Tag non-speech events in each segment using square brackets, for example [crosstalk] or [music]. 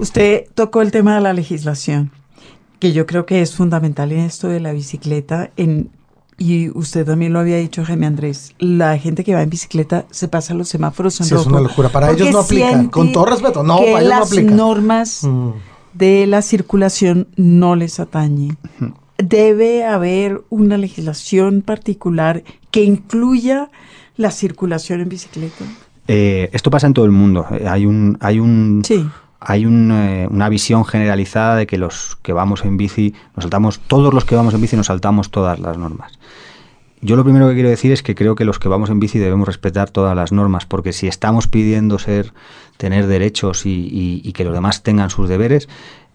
Usted tocó el tema de la legislación, que yo creo que es fundamental en esto de la bicicleta. En, y usted también lo había dicho, Jaime Andrés, la gente que va en bicicleta se pasa los semáforos en sí, es una locura. Para ellos no aplican. Con todo respeto, no, para ellos no aplican. las normas mm. de la circulación no les atañe. Debe haber una legislación particular que incluya la circulación en bicicleta. Eh, esto pasa en todo el mundo. Eh, hay un, hay un, hay eh, una visión generalizada de que los que vamos en bici nos saltamos, todos los que vamos en bici nos saltamos todas las normas. Yo lo primero que quiero decir es que creo que los que vamos en bici debemos respetar todas las normas, porque si estamos pidiendo ser, tener derechos y, que los demás tengan sus deberes,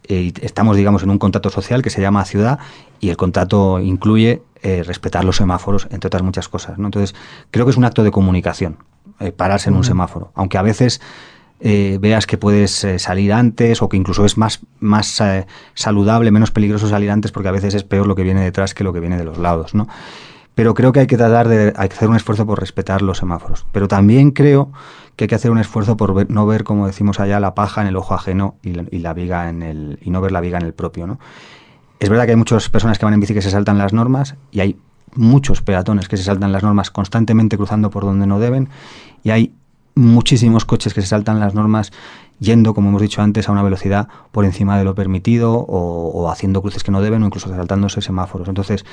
estamos, digamos, en un contrato social que se llama ciudad y el contrato incluye respetar los semáforos, entre otras muchas cosas. ¿no? Entonces, creo que es un acto de comunicación. Eh, pararse en un semáforo. Aunque a veces eh, veas que puedes eh, salir antes o que incluso es más, más saludable, menos peligroso salir antes porque a veces es peor lo que viene detrás que lo que viene de los lados, ¿no? Pero creo que hay que tratar de hacer un esfuerzo por respetar los semáforos. Pero también creo que hay que hacer un esfuerzo por no ver, como decimos allá, la paja en el ojo ajeno y la, viga en el y no ver la viga en el propio, ¿no? Es verdad que hay muchas personas que van en bici que se saltan las normas y hay muchos peatones que se saltan las normas constantemente cruzando por donde no deben y hay muchísimos coches que se saltan las normas yendo, como hemos dicho antes, a una velocidad por encima de lo permitido o, haciendo cruces que no deben o incluso saltándose semáforos. Entonces,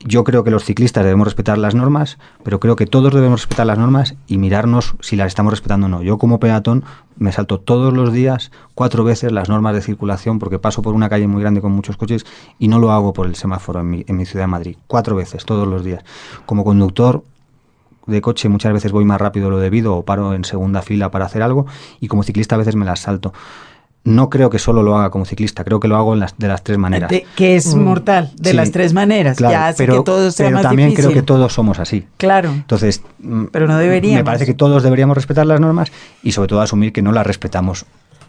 yo creo que los ciclistas debemos respetar las normas, pero creo que todos debemos respetar las normas y mirarnos si las estamos respetando o no. Yo como peatón me salto todos los días cuatro veces las normas de circulación porque paso por una calle muy grande con muchos coches y no lo hago por el semáforo en mi, en mi ciudad de Madrid. Cuatro veces, todos los días. Como conductor de coche muchas veces voy más rápido de lo debido o paro en segunda fila para hacer algo y como ciclista a veces me las salto no creo que solo lo haga como ciclista, creo que lo hago en las, de las tres maneras. que es mm. mortal, de las tres maneras. ya pero, que todo sea pero también creo que todos somos así. Claro. Entonces, mm, pero no deberíamos. Me parece que todos deberíamos respetar las normas y sobre todo asumir que no las respetamos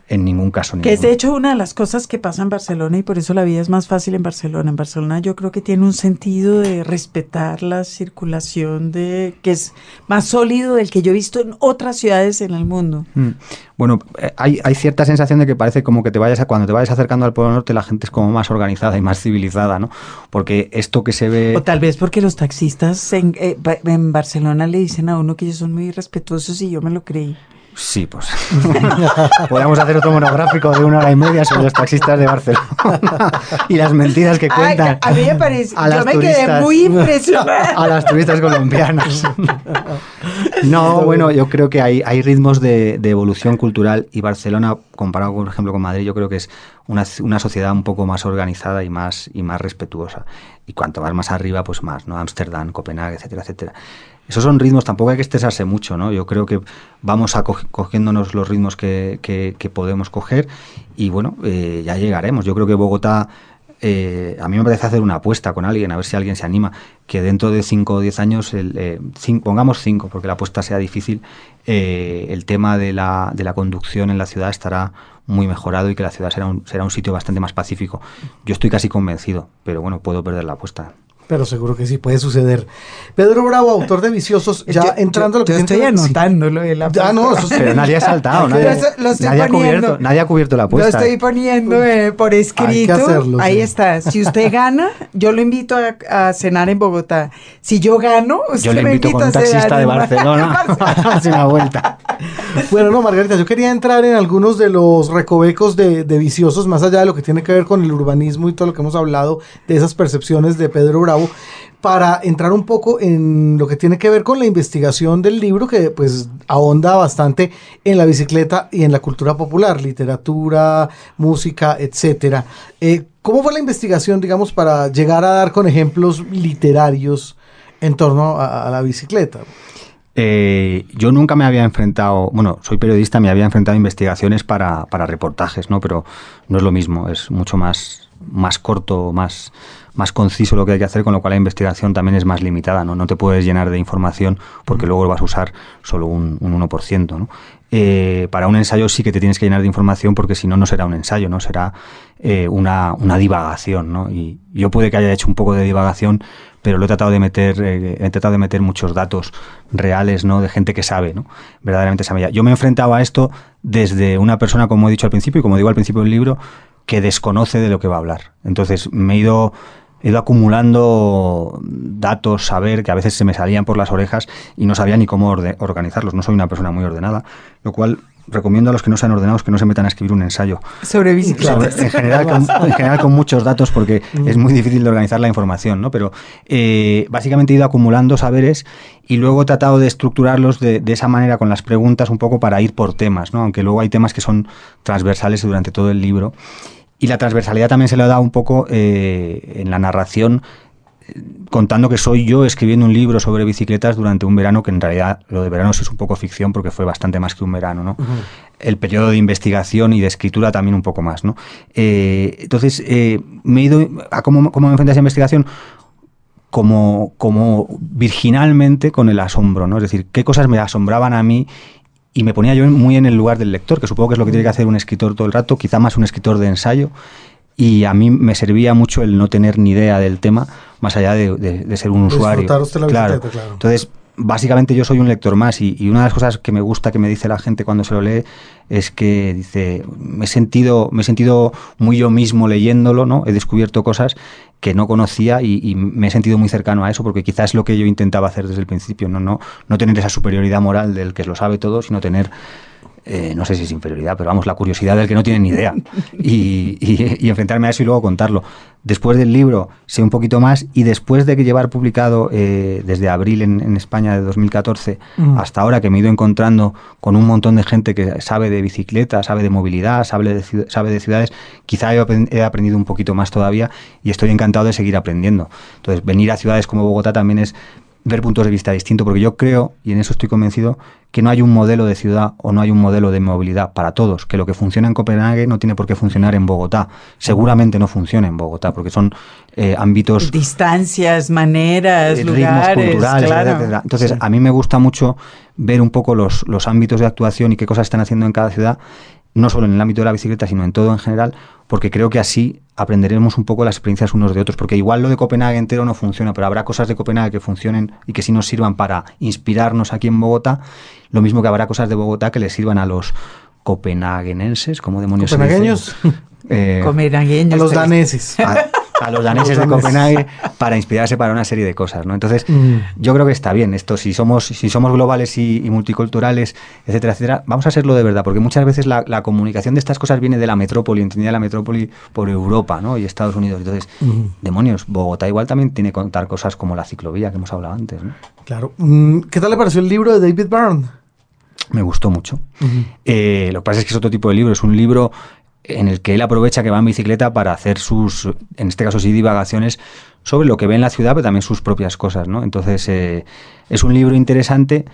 en ningún caso. Que es de hecho una de las cosas que pasa en Barcelona y por eso la vida es más fácil en Barcelona. En Barcelona yo creo que tiene un sentido de respetar la circulación de que es más sólido del que yo he visto en otras ciudades en el mundo. Mm. Bueno, eh, hay, hay, cierta sensación de que parece como que te vayas a, cuando te vayas acercando al Polo Norte la gente es como más organizada y más civilizada, ¿no? Porque esto que se ve... O tal vez porque los taxistas en, eh, en Barcelona le dicen a uno que ellos son muy respetuosos y yo me lo creí. Sí, pues. [laughs] Podríamos hacer otro monográfico de una hora y media sobre los taxistas de Barcelona [laughs] y las mentiras que cuentan. a mí me [laughs] parece. yo me quedé muy impresionada. A las turistas colombianas. No, bueno, yo creo que hay, hay ritmos de, evolución cultural y Barcelona, comparado, por ejemplo, con Madrid, yo creo que es una, una sociedad un poco más organizada y más, y más respetuosa. Y cuanto más más arriba, pues más, ¿no? Ámsterdam, Copenhague, etcétera, etcétera. Esos son ritmos, tampoco hay que estresarse mucho, ¿no? Yo creo que vamos a cogiéndonos los ritmos que, que, podemos coger y bueno, eh, ya llegaremos. Yo creo que Bogotá, eh, a mí me parece hacer una apuesta con alguien, a ver si alguien se anima, que dentro de 5 o 10 años, el, eh, pongamos 5, porque la apuesta sea difícil, el tema de la, de la conducción en la ciudad estará muy mejorado y que la ciudad será un, será un sitio bastante más pacífico. Yo estoy casi convencido, pero bueno, puedo perder la apuesta. Pero seguro que sí puede suceder. Pedro Bravo, autor de Viciosos, ya entrando a lo que yo estoy anotándolo de la Ya no, eso pero nadie ha saltado, nadie, nadie ha cubierto, nadie ha cubierto la apuesta. Lo estoy poniendo eh, por escrito. Hacerlo, Ahí está. Si usted [laughs] gana, yo lo invito a, cenar en Bogotá. Si yo gano, usted yo le invito, con un taxista de Barcelona [laughs] [laughs] a hacer una vuelta. Bueno, no, Margarita, yo quería entrar en algunos de los recovecos de, de Viciosos, más allá de lo que tiene que ver con el urbanismo y todo lo que hemos hablado de esas percepciones de Pedro Bravo para entrar un poco en lo que tiene que ver con la investigación del libro, que pues ahonda bastante en la bicicleta y en la cultura popular, literatura, música, etcétera. Eh, ¿Cómo fue la investigación, digamos, para llegar a dar con ejemplos literarios en torno a, la bicicleta? Eh, yo nunca me había enfrentado, bueno, soy periodista, me había enfrentado a investigaciones para, para reportajes, ¿no? Pero no es lo mismo, es mucho más más corto, más, más conciso lo que hay que hacer, con lo cual la investigación también es más limitada, ¿no? No te puedes llenar de información porque luego vas a usar solo un, un 1%, ¿no? Eh, para un ensayo sí que te tienes que llenar de información porque si no, no será un ensayo, ¿no? Será eh, una, una, divagación, ¿no? Y yo puede que haya hecho un poco de divagación, pero lo he tratado de meter, eh, he tratado de meter muchos datos reales, ¿no? De gente que sabe, ¿no? Verdaderamente sabe. Yo me enfrentaba a esto desde una persona, como he dicho al principio, y como digo al principio del libro, que desconoce de lo que va a hablar. Entonces me he ido he ido acumulando datos, saber que a veces se me salían por las orejas y no sabía ni cómo organizarlos. No soy una persona muy ordenada, lo cual recomiendo a los que no sean ordenados que no se metan a escribir un ensayo. Sobre bicicletas. en, general con, [laughs] en, general con, muchos datos porque mm. es muy difícil de organizar la información, ¿no? Pero eh, básicamente he ido acumulando saberes y luego he tratado de estructurarlos de, de, esa manera con las preguntas un poco para ir por temas, ¿no? Aunque luego hay temas que son transversales durante todo el libro. Y la transversalidad también se le ha dado un poco eh, en la narración, eh, contando que soy yo escribiendo un libro sobre bicicletas durante un verano, que en realidad lo de verano es un poco ficción porque fue bastante más que un verano, ¿no? El periodo de investigación y de escritura también un poco más, ¿no? Eh, entonces, me he ido a cómo, cómo me enfrenté a esa investigación como, como virginalmente con el asombro, ¿no? Es decir, qué cosas me asombraban a mí y me ponía yo muy en el lugar del lector, que supongo que es lo que tiene que hacer un escritor todo el rato, quizá más un escritor de ensayo, y a mí me servía mucho el no tener ni idea del tema, más allá de, ser un usuario. claro. Entonces, básicamente yo soy un lector más y, una de las cosas que me gusta que me dice la gente cuando se lo lee es que dice, me he sentido, me he sentido muy yo mismo leyéndolo, ¿no? He descubierto cosas que no conocía y, me he sentido muy cercano a eso porque quizás es lo que yo intentaba hacer desde el principio, no, no, no tener esa superioridad moral del que lo sabe todo, sino tener eh, no sé si es inferioridad, pero vamos, la curiosidad del que no tiene ni idea. Y, enfrentarme a eso y luego contarlo. Después del libro sé un poquito más y después de que llevar publicado eh, desde abril en, España de 2014 mm. hasta ahora que me he ido encontrando con un montón de gente que sabe de bicicleta, sabe de movilidad, sabe de, sabe de ciudades, quizá he aprendido un poquito más todavía y estoy encantado de seguir aprendiendo. Entonces, venir a ciudades como Bogotá también es ver puntos de vista distintos, porque yo creo, y en eso estoy convencido, que no hay un modelo de ciudad o no hay un modelo de movilidad para todos, que lo que funciona en Copenhague no tiene por qué funcionar en Bogotá. Seguramente no funciona en Bogotá, porque son eh, ámbitos... Distancias, maneras, lugares, culturales, etc. Entonces, a mí me gusta mucho ver un poco los, los ámbitos de actuación y qué cosas están haciendo en cada ciudad, no solo en el ámbito de la bicicleta, sino en todo en general, porque creo que así aprenderemos un poco las experiencias unos de otros, porque igual lo de Copenhague entero no funciona, pero habrá cosas de Copenhague que funcionen y que sí nos sirvan para inspirarnos aquí en Bogotá, lo mismo que habrá cosas de Bogotá que les sirvan a los copenhaguenenses, como demonios ¿Copenhagueños? Eh, a los daneses. [laughs] A los daneses de Copenhague para inspirarse para una serie de cosas, ¿no? Entonces, mm. yo creo que está bien esto, si somos, si somos globales y, multiculturales, etcétera, etcétera, vamos a serlo de verdad, porque muchas veces la, comunicación de estas cosas viene de la metrópoli, entendida la metrópoli por Europa, ¿no? Y Estados Unidos. Entonces, mm. demonios, Bogotá igual también tiene que contar cosas como la ciclovía que hemos hablado antes, ¿no? Claro. Mm, ¿Qué tal le pareció el libro de David Byrne? Me gustó mucho. Eh, lo que pasa es que es otro tipo de libro, es un libro en el que él aprovecha que va en bicicleta para hacer sus, en este caso sí, divagaciones sobre lo que ve en la ciudad, pero también sus propias cosas, ¿no? Entonces, eh, es un libro interesante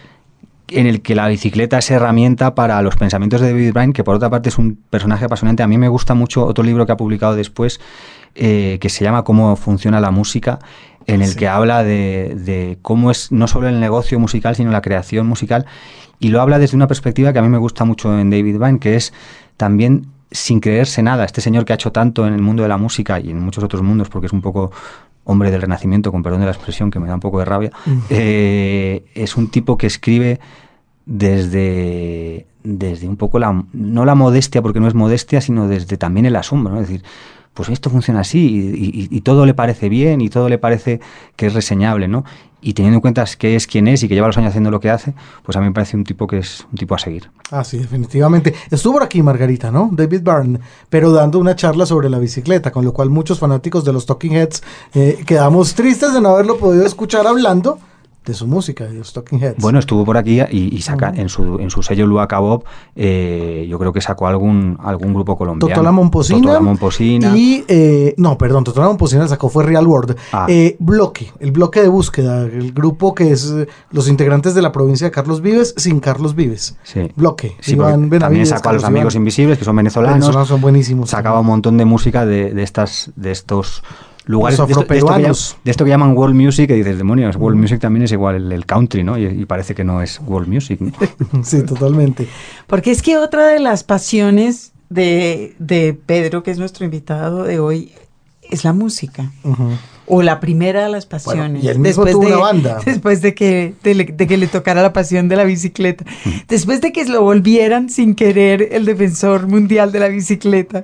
en el que la bicicleta es herramienta para los pensamientos de David Bryan, que por otra parte es un personaje apasionante. A mí me gusta mucho otro libro que ha publicado después, eh, que se llama Cómo funciona la música, en el que habla de, de, cómo es no solo el negocio musical, sino la creación musical, y lo habla desde una perspectiva que a mí me gusta mucho en David Bryan, que es también sin creerse nada. Este señor que ha hecho tanto en el mundo de la música y en muchos otros mundos, porque es un poco hombre del renacimiento, con perdón de la expresión, que me da un poco de rabia, eh, es un tipo que escribe desde, desde un poco la, no la modestia, porque no es modestia, sino desde también el asombro, es decir, pues esto funciona así y, todo le parece bien y todo le parece que es reseñable, ¿no? Y teniendo en cuenta que es quien es y que lleva los años haciendo lo que hace, pues a mí me parece un tipo que es un tipo a seguir. Ah, sí, definitivamente. Estuvo aquí Margarita, ¿no? David Byrne, pero dando una charla sobre la bicicleta, con lo cual muchos fanáticos de los Talking Heads eh, quedamos tristes de no haberlo podido escuchar hablando de su música, de los Talking Heads. Bueno, estuvo por aquí y, saca en su en su sello Luaca Bob, eh, yo creo que sacó algún algún grupo colombiano. Totola Momposina. Y, eh, no, perdón, Totola Momposina sacó fue Real World. Ah. Eh, bloque, el bloque de búsqueda, el grupo que es los integrantes de la provincia de Carlos Vives sin Carlos Vives. Sí. Bloque. Sí, también sacó a los Amigos Invisibles, que son venezolanos. Venezolanos son buenísimos. Sacaba un montón de música de, de estas de estos lugares de esto, de, esto que llaman, world music, que dices, demonios, world music también es igual el, country, ¿no? Y, parece que no es world music. [laughs] sí, totalmente. Porque es que otra de las pasiones de, de, Pedro, que es nuestro invitado de hoy, es la música. O la primera de las pasiones. y él mismo después tuvo de, una banda. [laughs] Después de que, de, que le tocara la pasión de la bicicleta. Después de que lo volvieran sin querer el defensor mundial de la bicicleta.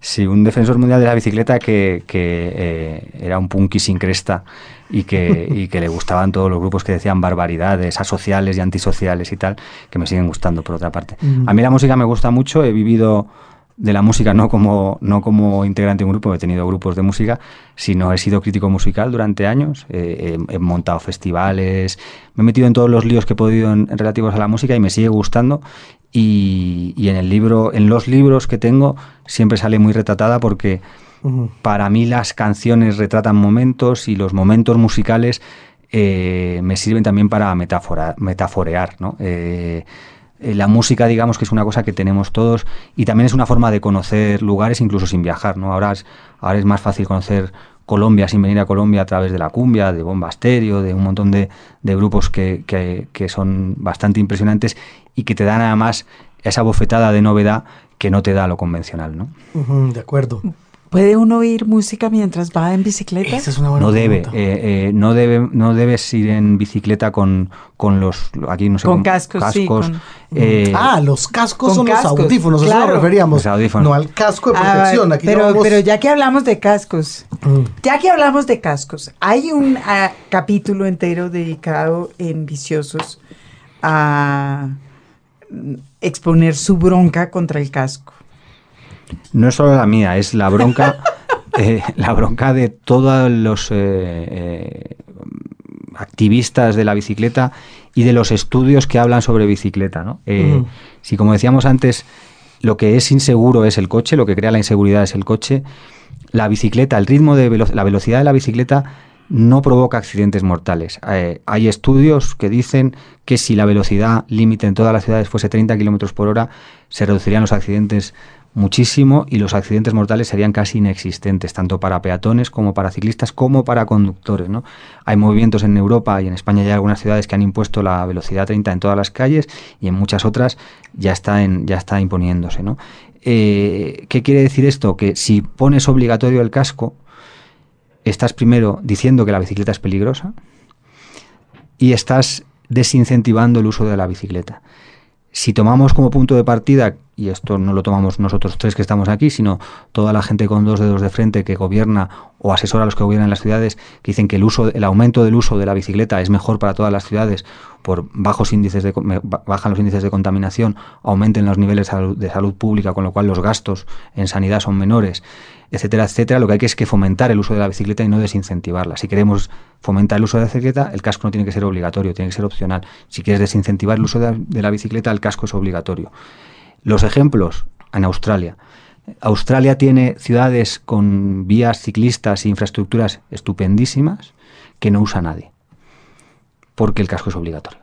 Sí, un defensor mundial de la bicicleta que, eh, era un punky sin cresta y que, que le gustaban todos los grupos que decían barbaridades, asociales y antisociales y tal, que me siguen gustando por otra parte. A mí la música me gusta mucho, he vivido de la música no como, no como integrante de un grupo, he tenido grupos de música, sino he sido crítico musical durante años, he, montado festivales, me he metido en todos los líos que he podido en, relativos a la música y me sigue gustando y, en el libro, en los libros que tengo, siempre sale muy retratada porque para mí las canciones retratan momentos y los momentos musicales eh, me sirven también para metaforear, ¿no? Eh, eh, la música, digamos que es una cosa que tenemos todos y también es una forma de conocer lugares incluso sin viajar, ¿no? Ahora es, ahora es más fácil conocer Colombia sin venir a Colombia a través de la cumbia, de Bomba Estéreo, de un montón de, grupos que, que, son bastante impresionantes y que te dan además esa bofetada de novedad que no te da lo convencional, ¿no? de acuerdo. ¿Puede uno oír música mientras va en bicicleta? Esa es una buena no debe, eh, eh, no debe, no debes ir en bicicleta con, con los, aquí no sé, con, cascos, cascos eh, ah, los cascos son los audífonos, claro. eso nos referíamos. No al casco de ah, protección. aquí pero, pero ya que hablamos de cascos, mm. ya que hablamos de cascos, hay un ah, capítulo entero dedicado en Viciosos a exponer su bronca contra el casco. No es solo la mía, es la bronca, [laughs] eh, la bronca de todos los eh, eh, activistas de la bicicleta y de los estudios que hablan sobre bicicleta. ¿no? Si como decíamos antes, lo que es inseguro es el coche, lo que crea la inseguridad es el coche, la bicicleta, el ritmo de la velocidad de la bicicleta no provoca accidentes mortales. hay estudios que dicen que si la velocidad límite en todas las ciudades fuese 30 kilómetros por hora, se reducirían los accidentes muchísimo y los accidentes mortales serían casi inexistentes, tanto para peatones como para ciclistas como para conductores. ¿no? Hay movimientos en Europa y en España ya hay algunas ciudades que han impuesto la velocidad 30 en todas las calles y en muchas otras ya está, en, ya está imponiéndose. ¿no? Eh, ¿Qué quiere decir esto? Que si pones obligatorio el casco, estás primero diciendo que la bicicleta es peligrosa y estás desincentivando el uso de la bicicleta. Si tomamos como punto de partida, y esto no lo tomamos nosotros tres que estamos aquí, sino toda la gente con dos dedos de frente que gobierna o asesora a los que gobiernan las ciudades, que dicen que el uso, el aumento del uso de la bicicleta es mejor para todas las ciudades por bajos índices de bajan los índices de contaminación, aumenten los niveles de salud pública, con lo cual los gastos en sanidad son menores etcétera, etcétera, lo que hay que es que fomentar el uso de la bicicleta y no desincentivarla. Si queremos fomentar el uso de la bicicleta, el casco no tiene que ser obligatorio, tiene que ser opcional. Si quieres desincentivar el uso de la bicicleta, el casco es obligatorio. Los ejemplos en Australia. Australia tiene ciudades con vías ciclistas e infraestructuras estupendísimas que no usa nadie, porque el casco es obligatorio.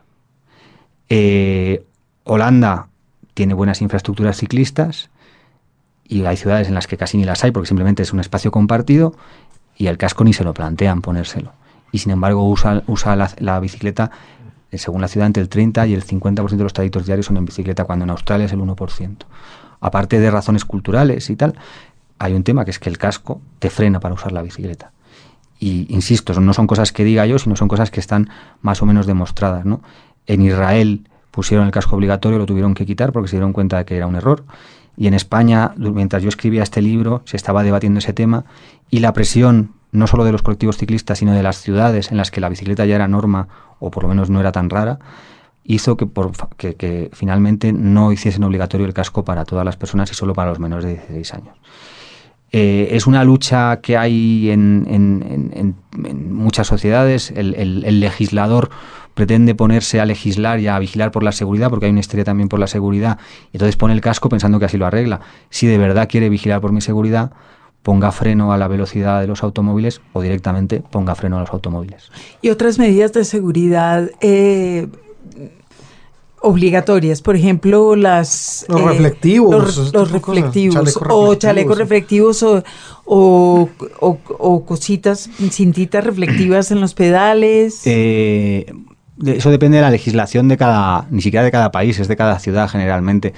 Eh, Holanda tiene buenas infraestructuras ciclistas y hay ciudades en las que casi ni las hay porque simplemente es un espacio compartido y el casco ni se lo plantean ponérselo. Y sin embargo usa, usa la, bicicleta, eh, según la ciudad, entre el 30 y el 50% de los trayectos diarios son en bicicleta, cuando en Australia es el 1%. Aparte de razones culturales y tal, hay un tema que es que el casco te frena para usar la bicicleta. Y insisto, no son cosas que diga yo, sino son cosas que están más o menos demostradas. ¿no? En Israel pusieron el casco obligatorio, lo tuvieron que quitar porque se dieron cuenta de que era un error. Y en España, mientras yo escribía este libro, se estaba debatiendo ese tema y la presión no solo de los colectivos ciclistas, sino de las ciudades en las que la bicicleta ya era norma, o por lo menos no era tan rara, hizo que, finalmente no hiciesen obligatorio el casco para todas las personas y solo para los menores de 16 años. Eh, es una lucha que hay en, muchas sociedades. El, legislador pretende ponerse a legislar y a vigilar por la seguridad, porque hay una historia también por la seguridad, y entonces pone el casco pensando que así lo arregla. Si de verdad quiere vigilar por mi seguridad, ponga freno a la velocidad de los automóviles o directamente ponga freno a los automóviles. Y otras medidas de seguridad eh, obligatorias, por ejemplo, las... Los reflectivos. Los, reflectivos, o chalecos reflectivos o, o, cositas, cintitas reflectivas en los pedales. Eh, eso depende de la legislación de cada, ni siquiera de cada país, es de cada ciudad generalmente.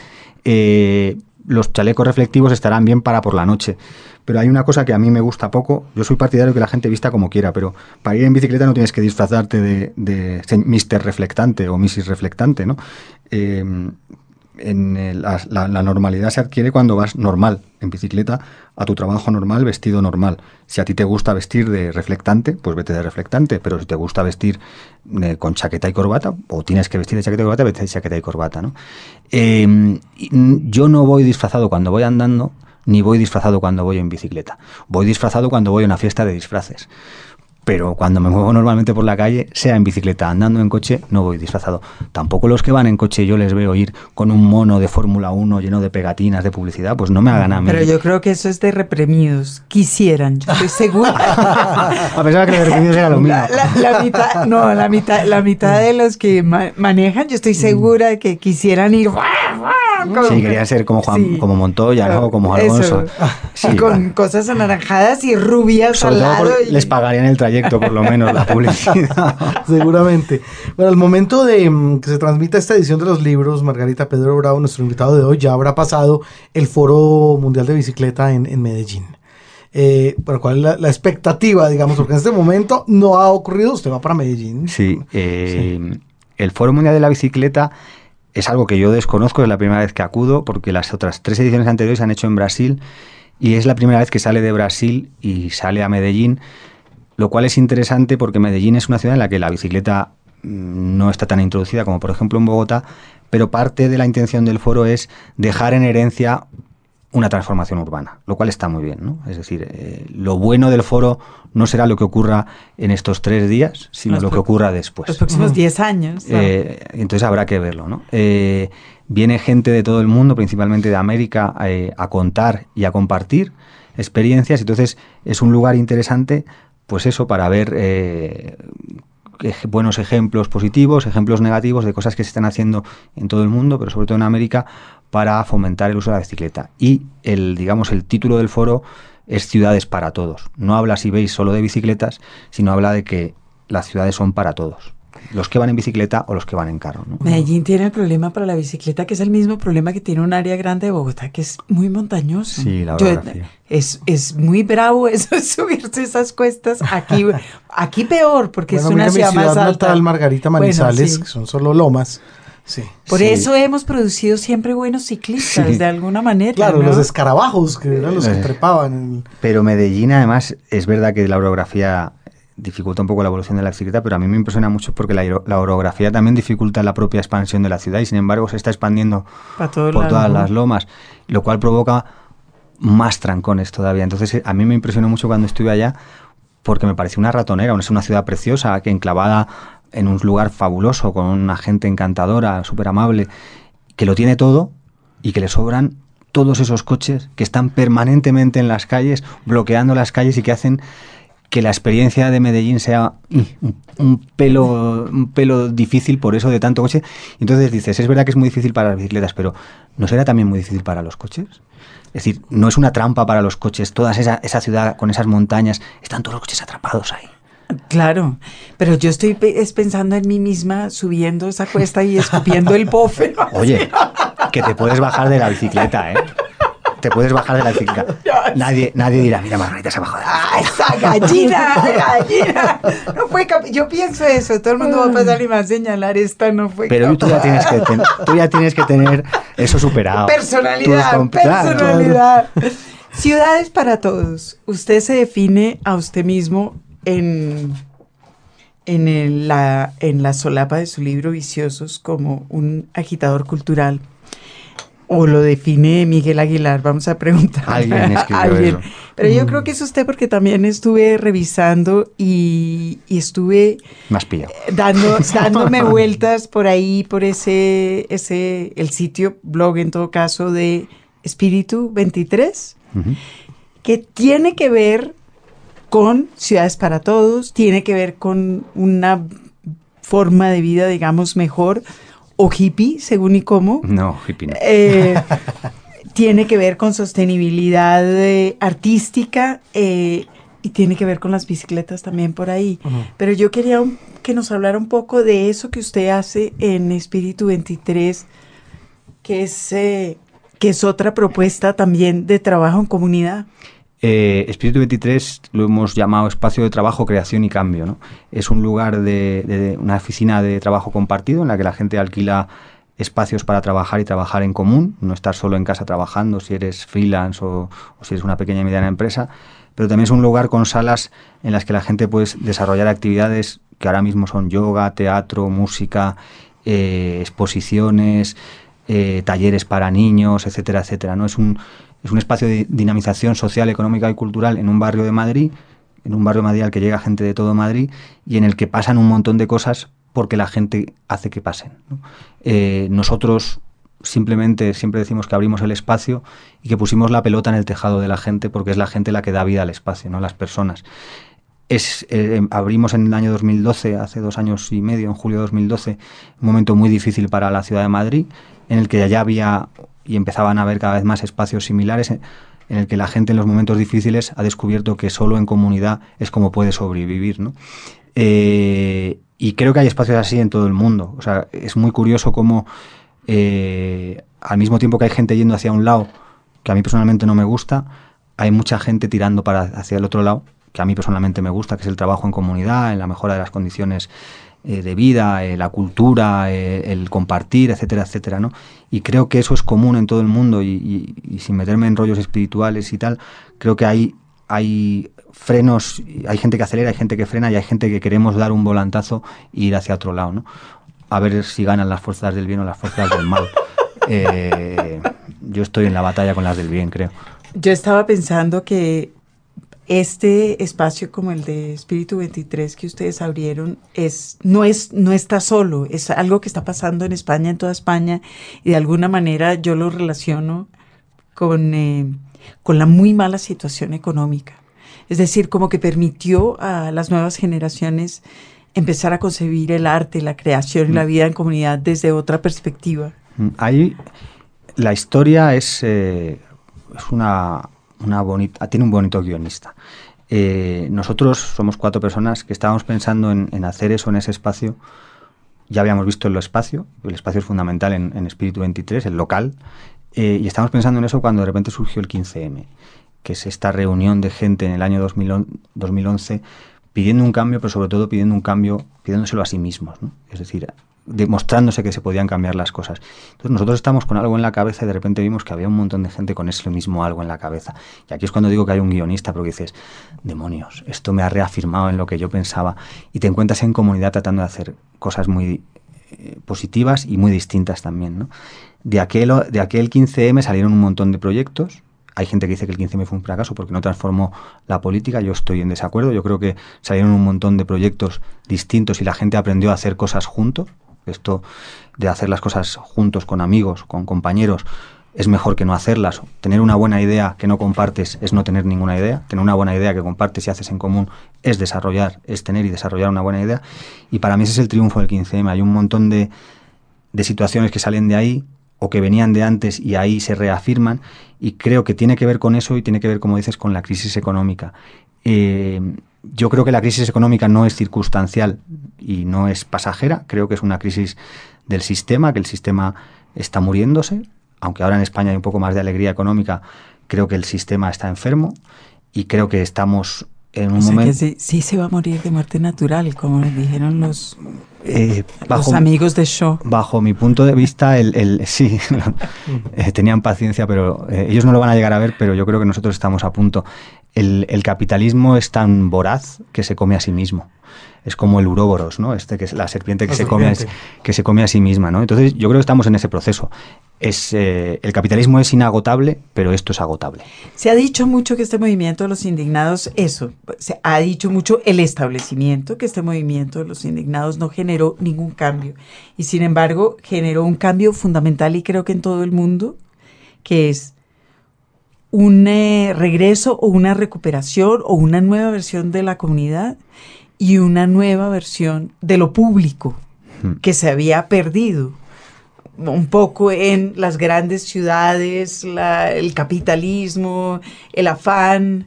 Eh, los chalecos reflectivos estarán bien para por la noche. Pero hay una cosa que a mí me gusta poco. Yo soy partidario que la gente vista como quiera, pero para ir en bicicleta no tienes que disfrazarte de, de Mr. Reflectante o Mrs. Reflectante, ¿no? Eh, en la, normalidad se adquiere cuando vas normal en bicicleta a tu trabajo normal, vestido normal. Si a ti te gusta vestir de reflectante, pues vete de reflectante, pero si te gusta vestir eh, con chaqueta y corbata, o tienes que vestir de chaqueta y corbata, vete de chaqueta y corbata. ¿no? Eh, yo no voy disfrazado cuando voy andando, ni voy disfrazado cuando voy en bicicleta. Voy disfrazado cuando voy a una fiesta de disfraces pero cuando me muevo normalmente por la calle, sea en bicicleta, andando en coche, no voy disfrazado. Tampoco los que van en coche yo les veo ir con un mono de Fórmula 1 lleno de pegatinas de publicidad, pues no me hagan a mí. Pero yo creo que eso es de reprimidos. Quisieran, yo estoy segura. [laughs] a pesar de que los reprimidos era lo mismo. La, mitad, no, la mitad, la mitad de los que manejan, yo estoy segura de que quisieran ir sí, quería ser como Juan, como Montoya, ¿no? Como Alonso. Sí, con cosas anaranjadas y rubias al lado. Les pagarían el trayecto, por lo menos, la [laughs] publicidad. [laughs] Seguramente. Bueno, al momento de mm, que se transmita esta edición de los libros, Margarita Pedro Bravo, nuestro invitado de hoy, ya habrá pasado el Foro Mundial de Bicicleta en, Medellín. Eh, ¿cuál es la, expectativa, digamos? Porque en este momento no ha ocurrido, usted va para Medellín. Sí, eh, el Foro Mundial de la Bicicleta es algo que yo desconozco, es la primera vez que acudo, porque las otras tres ediciones anteriores se han hecho en Brasil y es la primera vez que sale de Brasil y sale a Medellín, lo cual es interesante porque Medellín es una ciudad en la que la bicicleta mm, no está tan introducida como por ejemplo en Bogotá, pero parte de la intención del foro es dejar en herencia una transformación urbana, lo cual está muy bien. ¿no? Es decir, eh, lo bueno del foro no será lo que ocurra en estos tres días, sino lo que ocurra después. Los próximos diez años. Eh, entonces habrá que verlo. ¿no? Eh, viene gente de todo el mundo, principalmente de América, a contar y a compartir experiencias. Entonces es un lugar interesante, pues eso, para ver buenos ejemplos positivos, ejemplos negativos de cosas que se están haciendo en todo el mundo, pero sobre todo en América, para fomentar el uso de la bicicleta. Y el, digamos, el título del foro es Ciudades para Todos. No habla, si veis, solo de bicicletas, sino habla de que las ciudades son para todos. Los que van en bicicleta o los que van en carro. Medellín tiene el problema para la bicicleta, que es el mismo problema que tiene un área grande de Bogotá, que es muy montañoso. Sí, la es, es muy bravo eso, subirse esas cuestas. Aquí, aquí peor, porque es una ciudad, más alta. Margarita Manizales, que son solo lomas. Por eso hemos producido siempre buenos ciclistas, de alguna manera. Claro, los escarabajos, que eran los que eh, trepaban. Pero Medellín, además, es verdad que la orografía dificulta un poco la evolución de la bicicleta, pero a mí me impresiona mucho porque la, orografía también dificulta la propia expansión de la ciudad y sin embargo se está expandiendo por todas las lomas, lo cual provoca más trancones todavía. Entonces a mí me impresionó mucho cuando estuve allá porque me pareció una ratonera, es una ciudad preciosa que enclavada en un lugar fabuloso, con una gente encantadora, súper amable, que lo tiene todo y que le sobran todos esos coches que están permanentemente en las calles, bloqueando las calles y que hacen que la experiencia de Medellín sea un, pelo, un pelo difícil por eso de tanto coche. Entonces dices, es verdad que es muy difícil para las bicicletas, pero ¿no será también muy difícil para los coches? Es decir, no es una trampa para los coches, toda esa, esa ciudad con esas montañas, están todos los coches atrapados ahí. Claro, pero yo estoy pensando en mí misma subiendo esa cuesta y escupiendo el bofe. [laughs] Oye, que te puedes bajar de la bicicleta, ¿eh? Te puedes bajar de la bicicleta. Nadie, nadie dirá, mira, Margarita se bajado de la ¡Ah, esa gallina! ¡Gallina! No fue Yo pienso eso, todo el mundo va a pasar y va a señalar, esta no fue Pero tú ya, tienes que tú ya tienes que tener eso superado. Personalidad, personalidad. Ciudades para todos. Usted se define a usted mismo en, en, la, en la solapa de su libro Viciosos como un agitador cultural. o lo define Miguel Aguilar, vamos a preguntar. Alguien escribió Pero yo mm. creo que es usted porque también estuve revisando y, estuve Más pillado. Dando, dándome vueltas por ahí, por ese, ese, el sitio, blog en todo caso, de Espíritu 23, que tiene que ver con Ciudades para Todos, tiene que ver con una forma de vida, digamos, mejor, o hippie, según y cómo. No, hippie. Eh, [laughs] tiene que ver con sostenibilidad eh, artística eh, y tiene que ver con las bicicletas también por ahí. Pero yo quería que nos hablara un poco de eso que usted hace en Espíritu 23, que es, que es otra propuesta también de trabajo en comunidad. Eh, Espíritu 23 lo hemos llamado espacio de trabajo, creación y cambio. ¿no? Es un lugar de, una oficina de trabajo compartido en la que la gente alquila espacios para trabajar y trabajar en común, no estar solo en casa trabajando si eres freelance o, si eres una pequeña y mediana empresa, pero también es un lugar con salas en las que la gente puede desarrollar actividades que ahora mismo son yoga, teatro, música, eh, exposiciones, eh, talleres para niños, etcétera, etcétera. ¿no? Es un, es un espacio de dinamización social, económica y cultural en un barrio de Madrid, en un barrio de Madrid al que llega gente de todo Madrid y en el que pasan un montón de cosas porque la gente hace que pasen. Eh, nosotros simplemente siempre decimos que abrimos el espacio y que pusimos la pelota en el tejado de la gente porque es la gente la que da vida al espacio, no las personas. Es, eh, abrimos en el año 2012, hace dos años y medio, en julio de 2012, un momento muy difícil para la ciudad de Madrid, en el que ya había y empezaban a haber cada vez más espacios similares en, el que la gente en los momentos difíciles ha descubierto que solo en comunidad es como puede sobrevivir. ¿no? Eh, y creo que hay espacios así en todo el mundo. O sea, es muy curioso cómo eh, al mismo tiempo que hay gente yendo hacia un lado que a mí personalmente no me gusta, hay mucha gente tirando para hacia el otro lado que a mí personalmente me gusta, que es el trabajo en comunidad, en la mejora de las condiciones eh, de vida, eh, la cultura, eh, el compartir, etcétera, etcétera, ¿no? Y creo que eso es común en todo el mundo y, sin meterme en rollos espirituales y tal, creo que hay, hay frenos, hay gente que acelera, hay gente que frena y hay gente que queremos dar un volantazo e ir hacia otro lado, ¿no? A ver si ganan las fuerzas del bien o las fuerzas del mal. yo estoy en la batalla con las del bien, creo. Yo estaba pensando que este espacio como el de Espíritu 23 que ustedes abrieron es no es no está solo, es algo que está pasando en España, en toda España y de alguna manera yo lo relaciono con eh, con la muy mala situación económica. Es decir, como que permitió a las nuevas generaciones empezar a concebir el arte, la creación y la mm. vida en comunidad desde otra perspectiva. Mm, ahí la historia es, eh, es una una bonita, tiene un bonito guionista. Eh, nosotros somos cuatro personas que estábamos pensando en, hacer eso en ese espacio. Ya habíamos visto el espacio, el espacio es fundamental en, Espíritu 23, el local, eh, y estábamos pensando en eso cuando de repente surgió el 15M, que es esta reunión de gente en el año 2011 pidiendo un cambio, pero sobre todo pidiendo un cambio, pidiéndoselo a sí mismos. Es decir, demostrándose que se podían cambiar las cosas. Entonces nosotros estamos con algo en la cabeza y de repente vimos que había un montón de gente con ese mismo algo en la cabeza. Y aquí es cuando digo que hay un guionista, porque dices, demonios, esto me ha reafirmado en lo que yo pensaba. Y te encuentras en comunidad tratando de hacer cosas muy eh, positivas y muy distintas también. ¿no? De, aquel, de aquel 15M salieron un montón de proyectos. Hay gente que dice que el 15M fue un fracaso porque no transformó la política. Yo estoy en desacuerdo. Yo creo que salieron un montón de proyectos distintos y la gente aprendió a hacer cosas juntos esto de hacer las cosas juntos con amigos, con compañeros, es mejor que no hacerlas. Tener una buena idea que no compartes es no tener ninguna idea. Tener una buena idea que compartes y haces en común es desarrollar, es tener y desarrollar una buena idea. Y para mí ese es el triunfo del 15M. Hay un montón de, de situaciones que salen de ahí o que venían de antes y ahí se reafirman. Y creo que tiene que ver con eso y tiene que ver, como dices, con la crisis económica. Eh, yo creo que la crisis económica no es circunstancial y no es pasajera, creo que es una crisis del sistema, que el sistema está muriéndose, aunque ahora en España hay un poco más de alegría económica, creo que el sistema está enfermo y creo que estamos en un momento... sí, se va a morir de muerte natural, como dijeron los, eh, los amigos de Shaw. Bajo mi punto de vista, el, [laughs] sí, [laughs] eh, tenían paciencia, pero eh, ellos no lo van a llegar a ver, pero yo creo que nosotros estamos a punto. El, capitalismo es tan voraz que se come a sí mismo. Es como el uróboros, ¿no? Este que es la serpiente que, se, Come a, que se come a sí misma, ¿no? Entonces yo creo que estamos en ese proceso. Es, eh, el capitalismo es inagotable, pero esto es agotable. Se ha dicho mucho que este movimiento de los indignados, eso, se ha dicho mucho el establecimiento, que este movimiento de los indignados no generó ningún cambio. Y sin embargo, generó un cambio fundamental y creo que en todo el mundo, que es un eh, regreso o una recuperación o una nueva versión de la comunidad y una nueva versión de lo público hmm. que se había perdido un poco en las grandes ciudades, el capitalismo, el afán.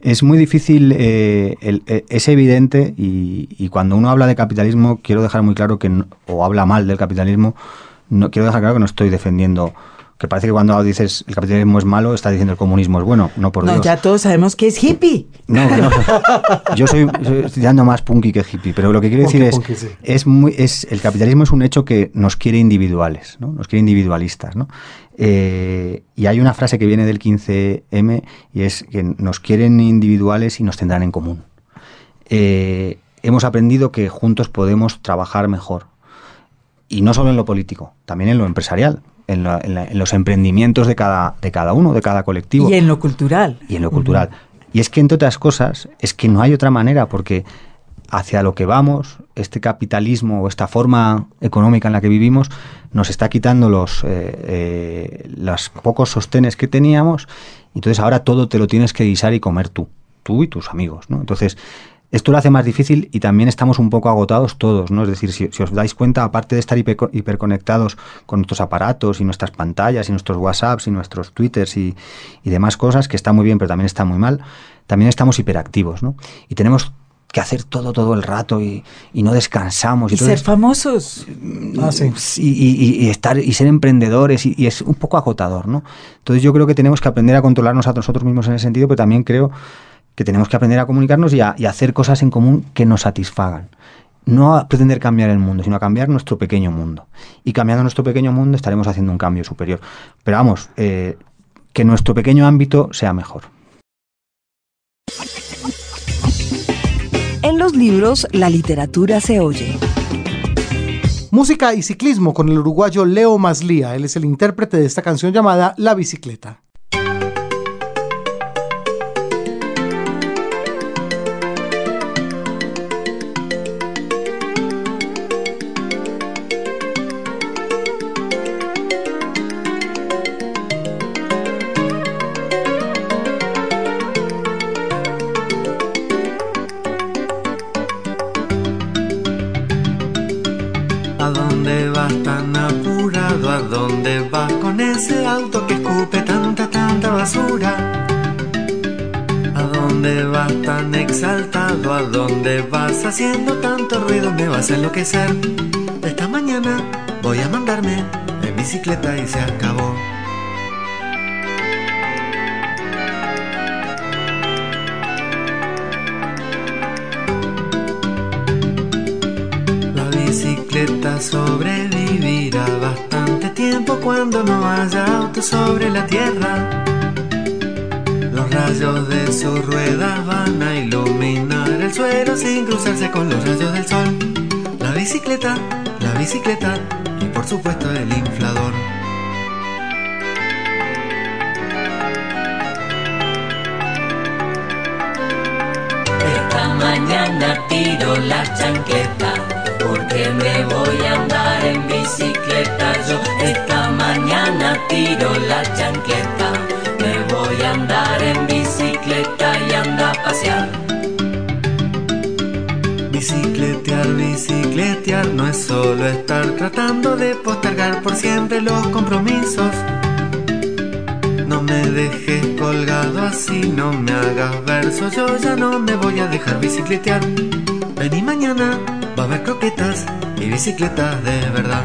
Es muy difícil, eh, eh, es evidente y, cuando uno habla de capitalismo quiero dejar muy claro que, o habla mal del capitalismo, no, quiero dejar claro que no estoy defendiendo que parece que cuando dices el capitalismo es malo, está diciendo el comunismo es bueno. No, por no, ya todos sabemos que es hippie. No, no. [laughs] yo soy, estoy dando más punky que hippie, pero lo que quiero decir es, es, muy, es el capitalismo es un hecho que nos quiere individuales, ¿no? nos quiere individualistas. ¿no? Eh, y hay una frase que viene del 15M y es que nos quieren individuales y nos tendrán en común. Eh, hemos aprendido que juntos podemos trabajar mejor. Y no solo en lo político, también en lo empresarial en, los emprendimientos de cada, de cada uno, de cada colectivo. Y en lo cultural. Y en lo cultural. Y es que, entre otras cosas, es que no hay otra manera, porque hacia lo que vamos, este capitalismo o esta forma económica en la que vivimos, nos está quitando los, eh, eh, los pocos sostenes que teníamos, entonces ahora todo te lo tienes que guisar y comer tú, tú y tus amigos, ¿no? Entonces, esto lo hace más difícil y también estamos un poco agotados todos, ¿no? Es decir, si, os dais cuenta, aparte de estar hiperconectados con nuestros aparatos y nuestras pantallas y nuestros WhatsApps y nuestros Twitters y, demás cosas, que está muy bien, pero también está muy mal, también estamos hiperactivos, ¿no? Y tenemos que hacer todo todo el rato y, no descansamos. Y, ser famosos. Ah, y, estar, y ser emprendedores y, es un poco agotador, ¿no? Entonces yo creo que tenemos que aprender a controlarnos a nosotros mismos en ese sentido, pero también creo que tenemos que aprender a comunicarnos y a, hacer cosas en común que nos satisfagan. No a pretender cambiar el mundo, sino a cambiar nuestro pequeño mundo. Y cambiando nuestro pequeño mundo estaremos haciendo un cambio superior. Pero vamos, eh, que nuestro pequeño ámbito sea mejor. En los libros, la literatura se oye. Música y ciclismo con el uruguayo Leo Maslía. Él es el intérprete de esta canción llamada La bicicleta. Haciendo tanto ruido me vas a enloquecer. Esta mañana voy a mandarme en bicicleta y se acabó. La bicicleta sobrevivirá bastante tiempo cuando no haya auto sobre la tierra. Rayos de sus ruedas van a iluminar el suelo sin cruzarse con los rayos del sol. La bicicleta, la bicicleta y por supuesto el inflador. Esta mañana tiro la chancleta porque me voy a andar en bicicleta. Yo esta mañana tiro la chancleta solo estar tratando de postergar por siempre los compromisos. No me dejes colgado así, no me hagas verso, yo ya no me voy a dejar bicicletear. Vení mañana, va a haber croquetas y bicicletas de verdad.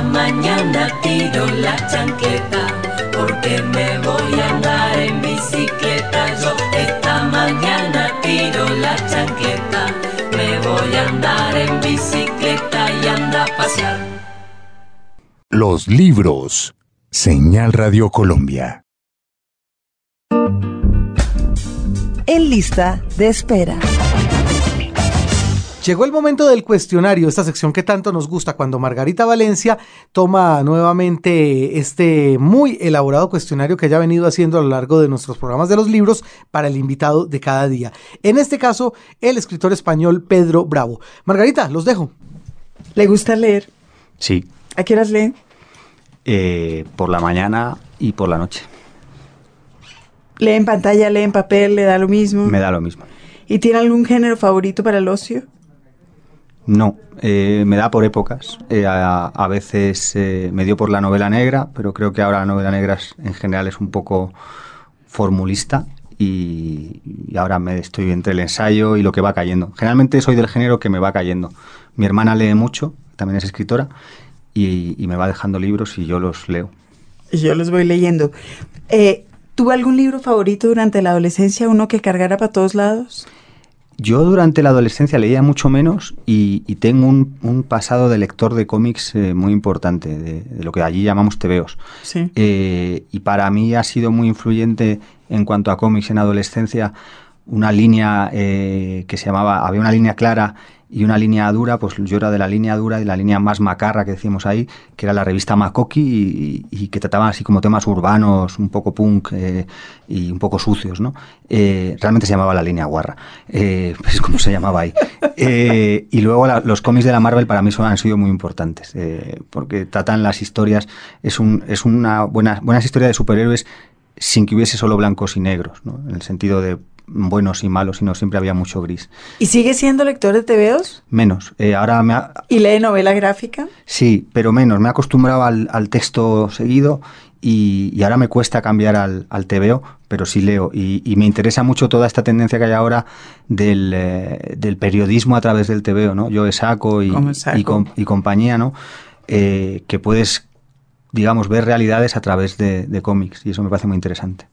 Esta mañana tiro la chanqueta porque me voy a andar en bicicleta. Yo esta mañana tiro la chanqueta, me voy a andar en bicicleta y anda a pasear. Los libros. Señal Radio Colombia. En lista de espera. Llegó el momento del cuestionario, esta sección que tanto nos gusta cuando Margarita Valencia toma nuevamente este muy elaborado cuestionario que haya venido haciendo a lo largo de nuestros programas de los libros para el invitado de cada día. En este caso, el escritor español Pedro Bravo. Margarita, los dejo. ¿Le gusta leer? Sí. ¿A qué horas leen? Eh, por la mañana y por la noche. ¿Lee en pantalla, lee en papel, le da lo mismo? Me da lo mismo. ¿Y tiene algún género favorito para el ocio? No, eh, me da por épocas. Eh, a, veces me dio por la novela negra, pero creo que ahora la novela negra en general es un poco formulista y, ahora me estoy entre el ensayo y lo que va cayendo. Generalmente soy del género que me va cayendo. Mi hermana lee mucho, también es escritora, y, me va dejando libros y yo los leo. Y yo los voy leyendo. Eh, ¿Tuvo algún libro favorito durante la adolescencia, uno que cargara para todos lados? Yo durante la adolescencia leía mucho menos y, tengo un, pasado de lector de cómics eh, muy importante, de, lo que allí llamamos tebeos. Sí. Eh, y para mí ha sido muy influyente en cuanto a cómics en adolescencia una línea eh, que se llamaba, había una línea clara y una línea dura, pues yo era de la línea dura y la línea más macarra que decimos ahí, que era la revista Makoki y, que trataba así como temas urbanos, un poco punk eh, y un poco sucios, ¿no? Eh, realmente se llamaba la línea guarra, eh, [laughs] es como se llamaba ahí. y luego los cómics de la Marvel para mí son, han sido muy importantes, porque tratan las historias, es, un, es una buena, buenas historias de superhéroes sin que hubiese solo blancos y negros, ¿no? en el sentido de buenos y malos, sino siempre había mucho gris. ¿Y sigue siendo lector de TVOs? Menos. Eh, ahora me ¿Y lee novela gráfica? Sí, pero menos. Me he acostumbrado al, texto seguido y, ahora me cuesta cambiar al, al TVO, pero sí leo. Y, me interesa mucho toda esta tendencia que hay ahora del, eh, del periodismo a través del TVO, ¿no? Yo Saco y, y, compañía, ¿no? Eh, que puedes, digamos, ver realidades a través de, de cómics y eso me parece muy interesante.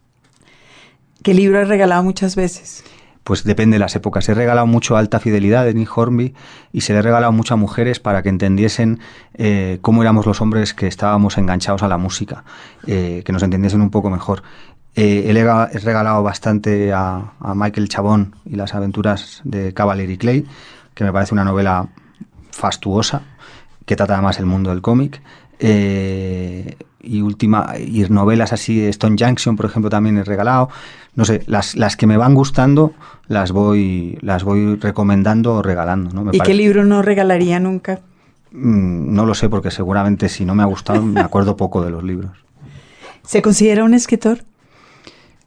¿Qué libro has regalado muchas veces? Pues depende de las épocas. He regalado mucho Alta Fidelidad de Nick Hornby y se le he regalado mucho a mujeres para que entendiesen eh, cómo éramos los hombres que estábamos enganchados a la música, eh, que nos entendiesen un poco mejor. Eh, he, regalado bastante a, Michael Chabón y las aventuras de Cavalier Clay, que me parece una novela fastuosa, que trata además el mundo del cómic. Y última y novelas así Stone Junction por ejemplo también he regalado no sé, las, las que me van gustando las voy, las voy recomendando o regalando. ¿no? ¿Y qué libro no regalaría nunca? Mm, no lo sé, porque seguramente si no me ha gustado me acuerdo poco de los libros. ¿Se considera un escritor?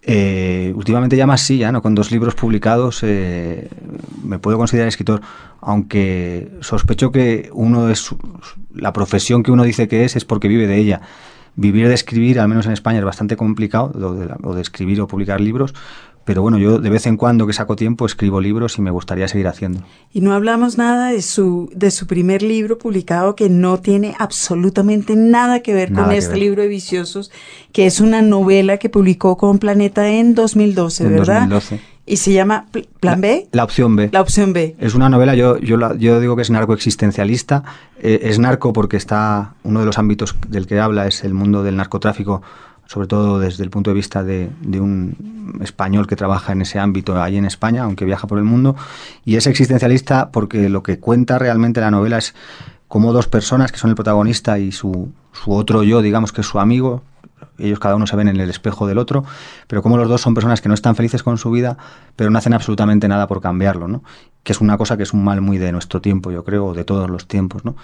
Eh, últimamente ya más sí, ya no con dos libros publicados eh, me puedo considerar escritor, aunque sospecho que uno es la profesión que uno dice que es es porque vive de ella vivir de escribir, al menos en España, es bastante complicado, lo de, escribir o publicar libros, pero bueno, yo de vez en cuando que saco tiempo escribo libros y me gustaría seguir haciendo. Y no hablamos nada de su, de su primer libro publicado que no tiene absolutamente nada que ver con este libro de Viciosos, que es una novela que publicó con Planeta en 2012, en ¿verdad? 2012. Y se llama Plan B. La, opción B. La opción B. Es una novela, yo, yo, yo digo que es narcoexistencialista. Eh, es narco porque está, uno de los ámbitos del que habla es el mundo del narcotráfico sobre todo desde el punto de vista de, un español que trabaja en ese ámbito ahí en España, aunque viaja por el mundo, y es existencialista porque lo que cuenta realmente la novela es como dos personas que son el protagonista y su, su otro yo, digamos que es su amigo, ellos cada uno se ven en el espejo del otro, pero como los dos son personas que no están felices con su vida, pero no hacen absolutamente nada por cambiarlo, ¿no? Que es una cosa que es un mal muy de nuestro tiempo, yo creo, de todos los tiempos, ¿no?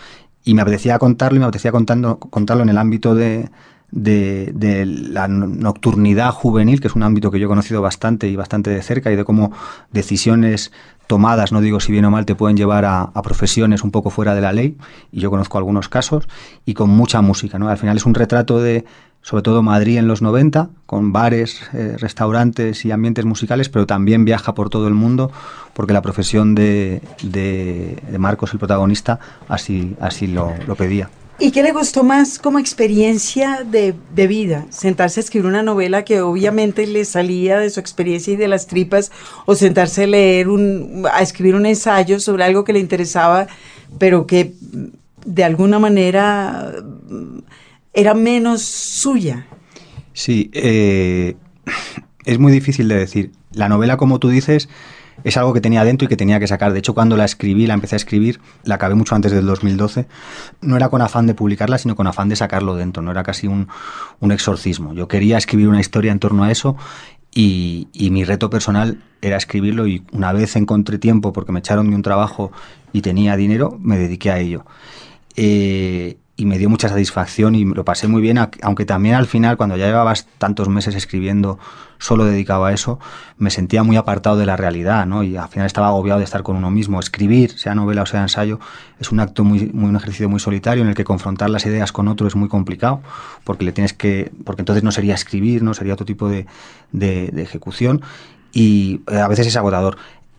Y me apetecía contarlo y me apetecía contando, contarlo en el ámbito de, de, la nocturnidad juvenil, que es un ámbito que yo he conocido bastante y bastante de cerca, y de cómo decisiones tomadas, no digo si bien o mal, te pueden llevar a, profesiones un poco fuera de la ley, y yo conozco algunos casos, y con mucha música. ¿no? Al final es un retrato de, sobre todo Madrid en los 90, con bares, eh, restaurantes y ambientes musicales, pero también viaja por todo el mundo, porque la profesión de, de, Marcos, el protagonista, así, así lo pedía. ¿Y qué le gustó más como experiencia de, vida? Sentarse a escribir una novela que obviamente le salía de su experiencia y de las tripas, o sentarse a leer un, a escribir un ensayo sobre algo que le interesaba, pero que de alguna manera era menos suya. Sí, eh, es muy difícil de decir. La novela, como tú dices, es algo que tenía dentro y que tenía que sacar. De hecho, cuando la escribí, la empecé a escribir, la acabé mucho antes del 2012, no era con afán de publicarla, sino con afán de sacarlo dentro, no era casi un, exorcismo. Yo quería escribir una historia en torno a eso y, mi reto personal era escribirlo y una vez encontré tiempo porque me echaron de un trabajo y tenía dinero, me dediqué a ello. Eh, y me dio mucha satisfacción y lo pasé muy bien, aunque también al final, cuando ya llevabas tantos meses escribiendo solo dedicado a eso, me sentía muy apartado de la realidad, ¿no? Y al final estaba agobiado de estar con uno mismo. Escribir, sea novela o sea ensayo, es un acto muy, muy un ejercicio muy solitario en el que confrontar las ideas con otro es muy complicado, porque le tienes que, porque entonces no sería escribir, no sería otro tipo de, de, ejecución y eh, a veces es agotador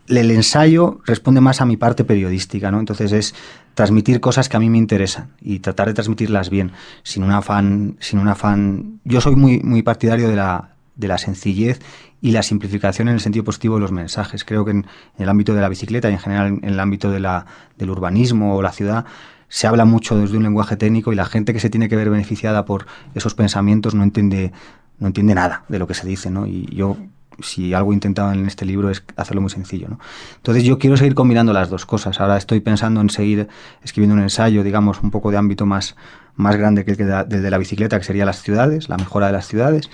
el ensayo responde más a mi parte periodística, ¿no? Entonces es transmitir cosas que a mí me interesan y tratar de transmitirlas bien, sin un afán, sin un afán. Yo soy muy, muy partidario de la, de la sencillez y la simplificación en el sentido positivo de los mensajes. Creo que en, el ámbito de la bicicleta y en general en el ámbito del urbanismo o la ciudad se habla mucho desde un lenguaje técnico y la gente que se tiene que ver beneficiada por esos pensamientos no entiende no entiende nada de lo que se dice, ¿no? Y yo si algo he intentado en este libro es hacerlo muy sencillo. ¿no? Entonces yo quiero seguir combinando las dos cosas. Ahora estoy pensando en seguir escribiendo un ensayo, digamos, un poco de ámbito más, más grande que el, de la bicicleta, que sería las ciudades, la mejora de las ciudades.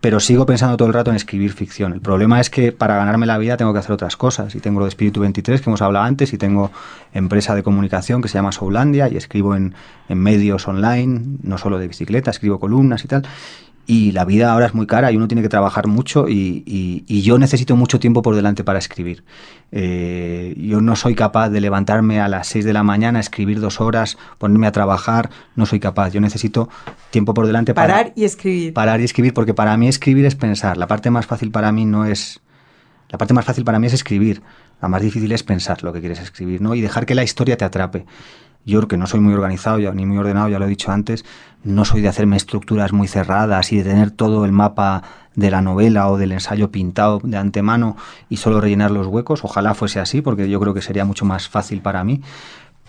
Pero sigo pensando todo el rato en escribir ficción. El problema es que para ganarme la vida tengo que hacer otras cosas. Y tengo lo de Espíritu 23, que hemos hablado antes, y tengo empresa de comunicación que se llama Soulandia, y escribo en, en medios online, no solo de bicicleta, escribo columnas y tal y la vida ahora es muy cara y uno tiene que trabajar mucho y, yo necesito mucho tiempo por delante para escribir. Eh, yo no soy capaz de levantarme a las 6 de la mañana, escribir dos horas, ponerme a trabajar, no soy capaz. Yo necesito tiempo por delante para... Parar y escribir. Parar y escribir, porque para mí escribir es pensar. La parte más fácil para mí no es... La parte más fácil para mí es escribir. La más difícil es pensar lo que quieres escribir, ¿no? Y dejar que la historia te atrape. Yo, que no soy muy organizado ya, ni muy ordenado, ya lo he dicho antes, no soy de hacerme estructuras muy cerradas y de tener todo el mapa de la novela o del ensayo pintado de antemano y solo rellenar los huecos. Ojalá fuese así, porque yo creo que sería mucho más fácil para mí.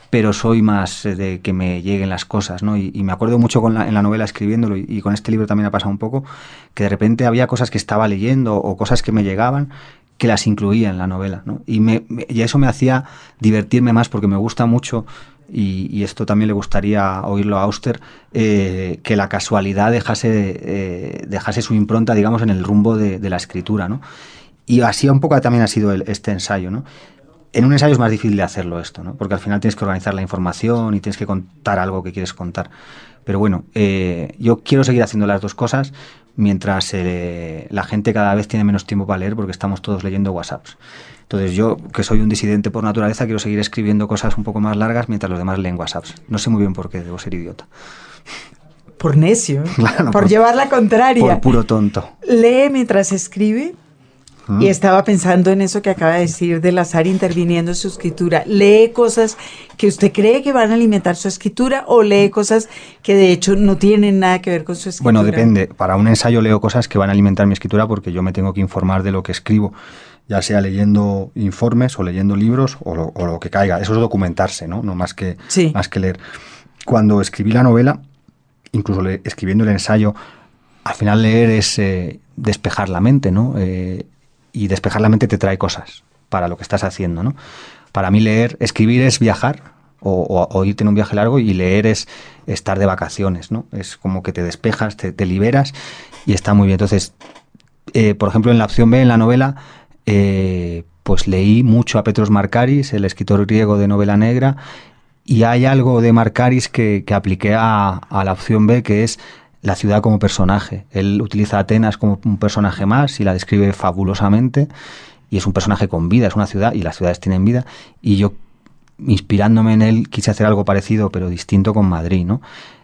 Pero soy más eh, de que me lleguen las cosas, ¿no? Y, me acuerdo mucho con en la novela escribiéndolo, y, con este libro también ha pasado un poco, que de repente había cosas que estaba leyendo o cosas que me llegaban que las incluía en la novela. ¿no? Y, me, y eso me hacía divertirme más porque me gusta mucho y, esto también le gustaría oírlo a Auster, eh, que la casualidad dejase, eh, dejase su impronta, digamos, en el rumbo de, la escritura. ¿no? Y así un poco también ha sido este ensayo. ¿no? En un ensayo es más difícil de hacerlo esto, ¿no? porque al final tienes que organizar la información y tienes que contar algo que quieres contar. Pero bueno, eh, yo quiero seguir haciendo las dos cosas mientras la gente cada vez tiene menos tiempo para leer porque estamos todos leyendo WhatsApps. Entonces yo, que soy un disidente por naturaleza, quiero seguir escribiendo cosas un poco más largas mientras los demás leen WhatsApps. No sé muy bien por qué, debo ser idiota. Por necio, [laughs] por, llevar la contraria. Por puro tonto. Lee mientras escribe. Y estaba pensando en eso que acaba de decir del azar interviniendo en su escritura. ¿Lee cosas que usted cree que van a alimentar su escritura o lee cosas que de hecho no tienen nada que ver con su escritura? Bueno, depende. Para un ensayo leo cosas que van a alimentar mi escritura porque yo me tengo que informar de lo que escribo ya sea leyendo informes o leyendo libros o lo, que caiga. Eso es documentarse, ¿no? No más que, más que leer. Cuando escribí la novela, incluso escribiendo el ensayo, al final leer es eh, despejar la mente, ¿no? Eh, y despejar la mente te trae cosas para lo que estás haciendo, ¿no? Para mí leer, escribir es viajar o, irte en un viaje largo y leer es estar de vacaciones, ¿no? Es como que te despejas, te, liberas y está muy bien. Entonces, eh, por ejemplo, en la opción B, en la novela, pues leí mucho a Petros Markaris, el escritor griego de novela negra, y hay algo de Markaris que, que apliqué a, la opción B, que es la ciudad como personaje. Él utiliza a Atenas como un personaje más y la describe fabulosamente. Y es un personaje con vida, es una ciudad y las ciudades tienen vida. Y yo, inspirándome en él, quise hacer algo parecido, pero distinto con Madrid, ¿no?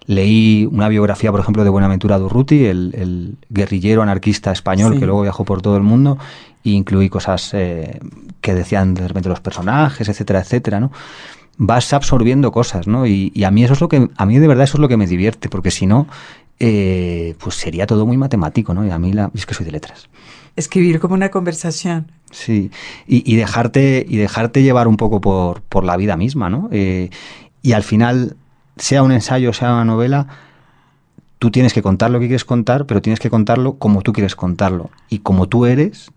Leí una biografía, por ejemplo, de Buenaventura Durruti, el, guerrillero anarquista español que luego viajó por todo el mundo, e incluí cosas eh, que decían de repente los personajes, etcétera, etcétera, ¿no? Vas absorbiendo cosas, ¿no? Y, a mí eso es lo que, a mí de verdad eso es lo que me divierte, porque si no, eh, pues sería todo muy matemático, ¿no? Y a mí la, es que soy de letras. Escribir como una conversación. Sí, y, dejarte, y dejarte llevar un poco por, por la vida misma, ¿no? Eh, y al final sea un ensayo, sea una novela, tú tienes que contar lo que quieres contar, pero tienes que contarlo como tú quieres contarlo. Y como tú eres,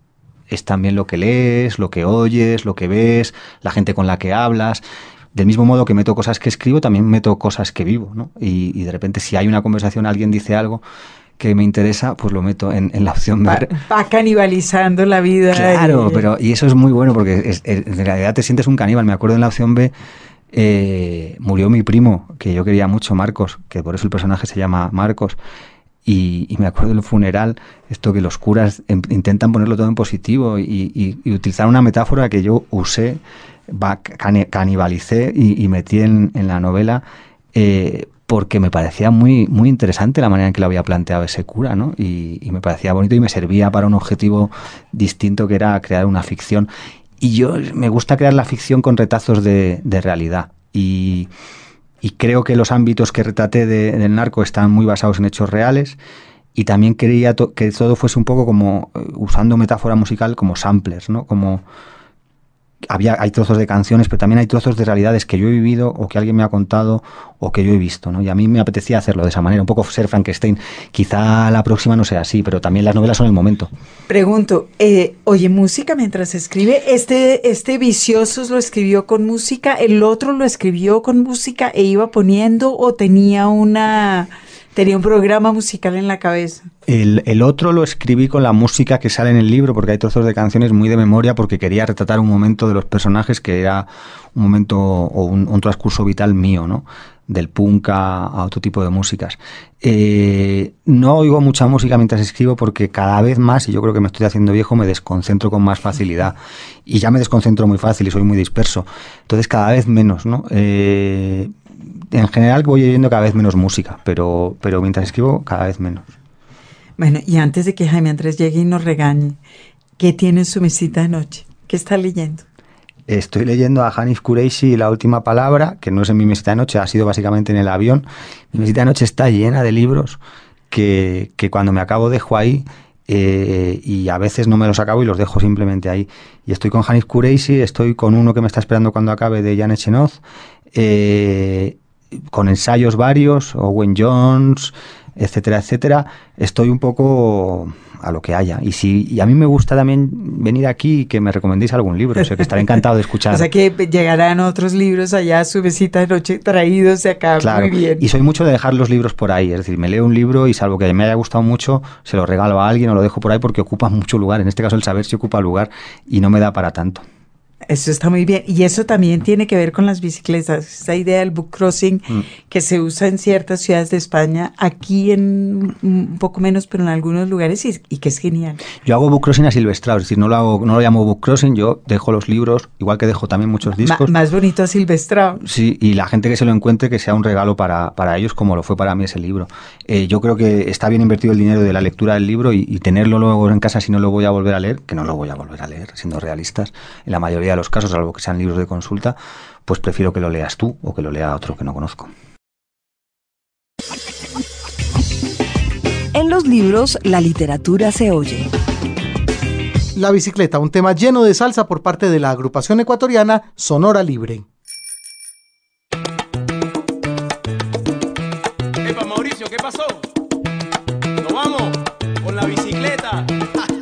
es también lo que lees, lo que oyes, lo que ves, la gente con la que hablas. Del mismo modo que meto cosas que escribo, también meto cosas que vivo, ¿no? Y, de repente si hay una conversación, alguien dice algo que me interesa, pues lo meto en, la opción va, va, canibalizando la vida. Claro, pero y eso es muy bueno porque en realidad te sientes un caníbal. Me acuerdo en la opción B eh, murió mi primo, que yo quería mucho, Marcos, que por eso el personaje se llama Marcos. Y, me acuerdo del funeral, esto que los curas em, intentan ponerlo todo en positivo y, utilizar una metáfora que yo usé, canibalicé y, metí en, la novela eh, porque me parecía muy, muy interesante la manera en que lo había planteado ese cura, ¿no? Y, me parecía bonito y me servía para un objetivo distinto que era crear una ficción. Y yo me gusta crear la ficción con retazos de, realidad. Y, creo que los ámbitos que retraté del narco están muy basados en hechos reales. Y también quería que todo fuese un poco como, eh, usando metáfora musical, como samplers, ¿no? Como, había, hay trozos de canciones, pero también hay trozos de realidades que yo he vivido o que alguien me ha contado o que yo he visto, ¿no? Y a mí me apetecía hacerlo de esa manera, un poco ser Frankenstein. Quizá la próxima no sea así, pero también las novelas son el momento. Pregunto, eh, oye música mientras escribe, este, este Viciosos lo escribió con música, el otro lo escribió con música e iba poniendo o tenía una tenía un programa musical en la cabeza. El, otro lo escribí con la música que sale en el libro, porque hay trozos de canciones muy de memoria, porque quería retratar un momento de los personajes que era un momento o un, transcurso vital mío, ¿no? Del punk a, otro tipo de músicas. Eh, no oigo mucha música mientras escribo porque cada vez más, y yo creo que me estoy haciendo viejo, me desconcentro con más facilidad. Y ya me desconcentro muy fácil y soy muy disperso. Entonces cada vez menos, ¿no? Eh, en general voy oyendo cada vez menos música, pero, pero mientras escribo cada vez menos. Bueno, y antes de que Jaime Andrés llegue y nos regañe, ¿qué tiene en su mesita de noche? ¿Qué está leyendo? Estoy leyendo a Hanif Kureishi La última palabra, que no es en mi mesita de noche, ha sido básicamente en el avión. Mi mesita de noche está llena de libros que, que cuando me acabo dejo ahí eh, y a veces no me los acabo y los dejo simplemente ahí. Y estoy con Hanif Kureishi, estoy con uno que me está esperando cuando acabe de Janet Chenoz, eh, con ensayos varios, Owen Jones, etcétera, etcétera, estoy un poco a lo que haya. Y si y a mí me gusta también venir aquí y que me recomendéis algún libro, o sea, que estaré encantado de escuchar. [laughs] o sea que llegarán otros libros allá a su visita de noche traídos de acá. Muy bien. Y soy mucho de dejar los libros por ahí, es decir, me leo un libro y salvo que me haya gustado mucho, se lo regalo a alguien o lo dejo por ahí porque ocupa mucho lugar. En este caso el saber si ocupa lugar y no me da para tanto. Eso está muy bien. Y eso también tiene que ver con las bicicletas. Esa idea del book crossing mm. que se usa en ciertas ciudades de España, aquí en un poco menos, pero en algunos lugares, y, que es genial. Yo hago book crossing a silvestrado, es decir, no lo, hago, no lo llamo book crossing, yo dejo los libros, igual que dejo también muchos discos. más bonito a silvestrado. Sí, y la gente que se lo encuentre, que sea un regalo para, para ellos, como lo fue para mí ese libro. Eh, yo creo que está bien invertido el dinero de la lectura del libro y, y tenerlo luego en casa si no lo voy a volver a leer, que no lo voy a volver a leer, siendo realistas, en la mayoría de los casos, algo que sea libros de consulta, pues prefiero que lo leas tú o que lo lea otro que no conozco. En los libros, la literatura se oye. La bicicleta, un tema lleno de salsa por parte de la agrupación ecuatoriana Sonora Libre. Epa, Mauricio, ¿qué pasó? ¿No voy contento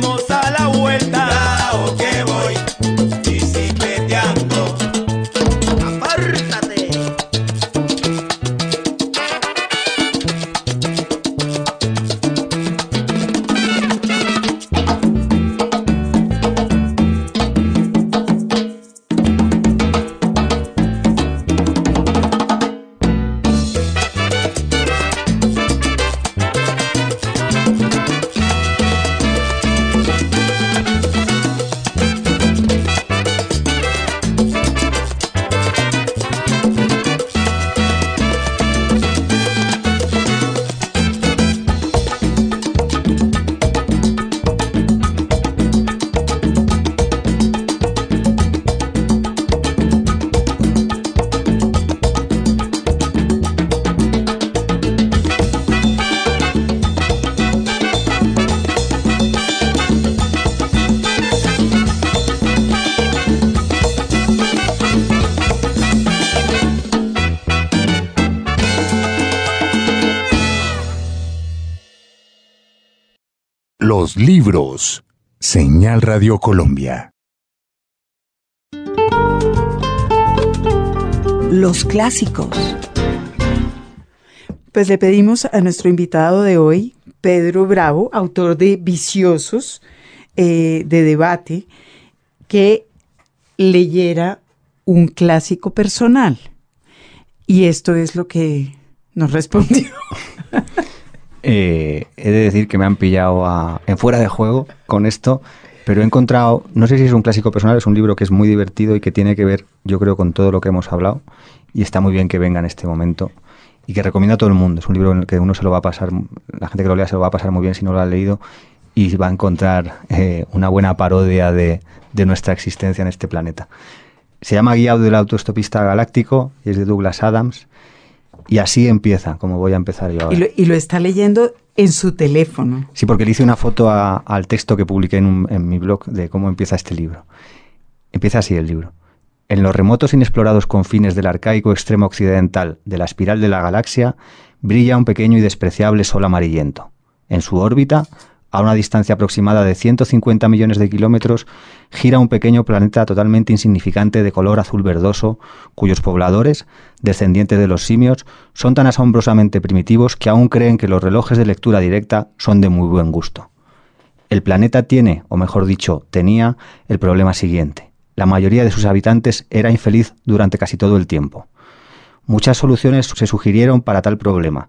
hermosa. Libros. Señal Radio Colombia. Los clásicos. Pues le pedimos a nuestro invitado de hoy, Pedro Bravo, autor de Viciosos, eh, de debate, que leyera un clásico personal. Y esto es lo que nos respondió. [laughs] Eh, he de decir que me han pillado en fuera de juego con esto, pero he encontrado, no sé si es un clásico personal, es un libro que es muy divertido y que tiene que ver, yo creo, con todo lo que hemos hablado. Y está muy bien que venga en este momento y que recomiendo a todo el mundo. Es un libro en el que uno se lo va a pasar, la gente que lo lea se lo va a pasar muy bien si no lo ha leído y va a encontrar eh, una buena parodia de, de nuestra existencia en este planeta. Se llama Guiado del Autoestopista Galáctico y es de Douglas Adams y así empieza, como voy a empezar yo ahora. Y lo, está leyendo en su teléfono. Sí, porque le hice una foto al texto que publiqué en, en mi blog de cómo empieza este libro. Empieza así el libro. En los remotos inexplorados confines del arcaico extremo occidental de la espiral de la galaxia brilla un pequeño y despreciable sol amarillento. En su órbita, a una distancia aproximada de 150 millones de kilómetros, gira un pequeño planeta totalmente insignificante de color azul verdoso, cuyos pobladores, descendientes de los simios, son tan asombrosamente primitivos que aún creen que los relojes de lectura directa son de muy buen gusto. El planeta tiene, o mejor dicho, tenía, el problema siguiente. La mayoría de sus habitantes era infeliz durante casi todo el tiempo. Muchas soluciones se sugirieron para tal problema,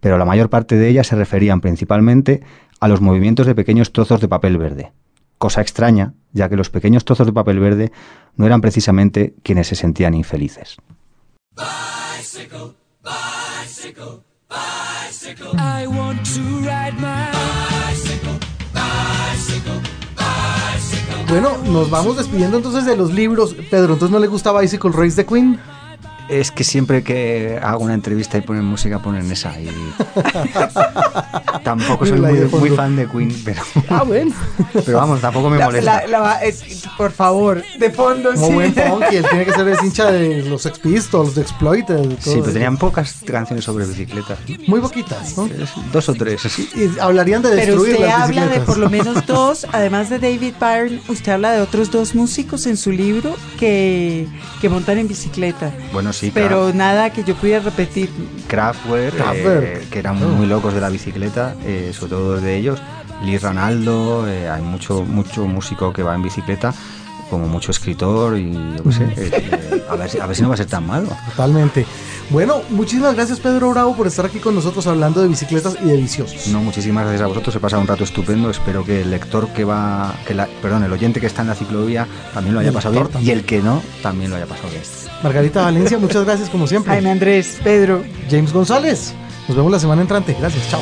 pero la mayor parte de ellas se referían principalmente a los movimientos de pequeños trozos de papel verde. Cosa extraña, ya que los pequeños trozos de papel verde no eran precisamente quienes se sentían infelices. Bueno, nos vamos despidiendo entonces de los libros. Pedro, ¿entonces no le gusta Bicycle Race de Queen? Es que siempre que hago una entrevista y ponen música ponen esa y [laughs] tampoco soy muy, fan de Queen pero ah, bueno. pero vamos tampoco me molesta. por favor de fondo como buen punk y él tiene que ser el hincha de los Sex Pistols de Exploited sí pero tenían pocas canciones sobre bicicletas. Muy poquitas ¿no? dos o tres. Y hablarían de destruir pero usted habla de por lo menos [laughs] dos además de David Byrne usted habla de otros dos músicos en su libro que que montan en bicicleta. Bueno pero nada que yo pudiera repetir. Kraftwerk, eh, que eran muy locos de la bicicleta, eh, sobre todo de ellos. Lee Ronaldo, eh, hay mucho, mucho músico que va en bicicleta como mucho escritor y a, ver si, a ver si no va a ser tan malo. Totalmente. Bueno, muchísimas gracias Pedro Bravo por estar aquí con nosotros hablando de bicicletas y de viciosos. No, muchísimas gracias a vosotros, he pasado un rato estupendo, espero que el lector que va, que la, perdón, el oyente que está en la ciclovía también lo haya pasado bien y el que no también lo haya pasado bien. Margarita Valencia, muchas gracias como siempre. Jaime Andrés, Pedro. James González. Nos vemos la semana entrante. Gracias, chao.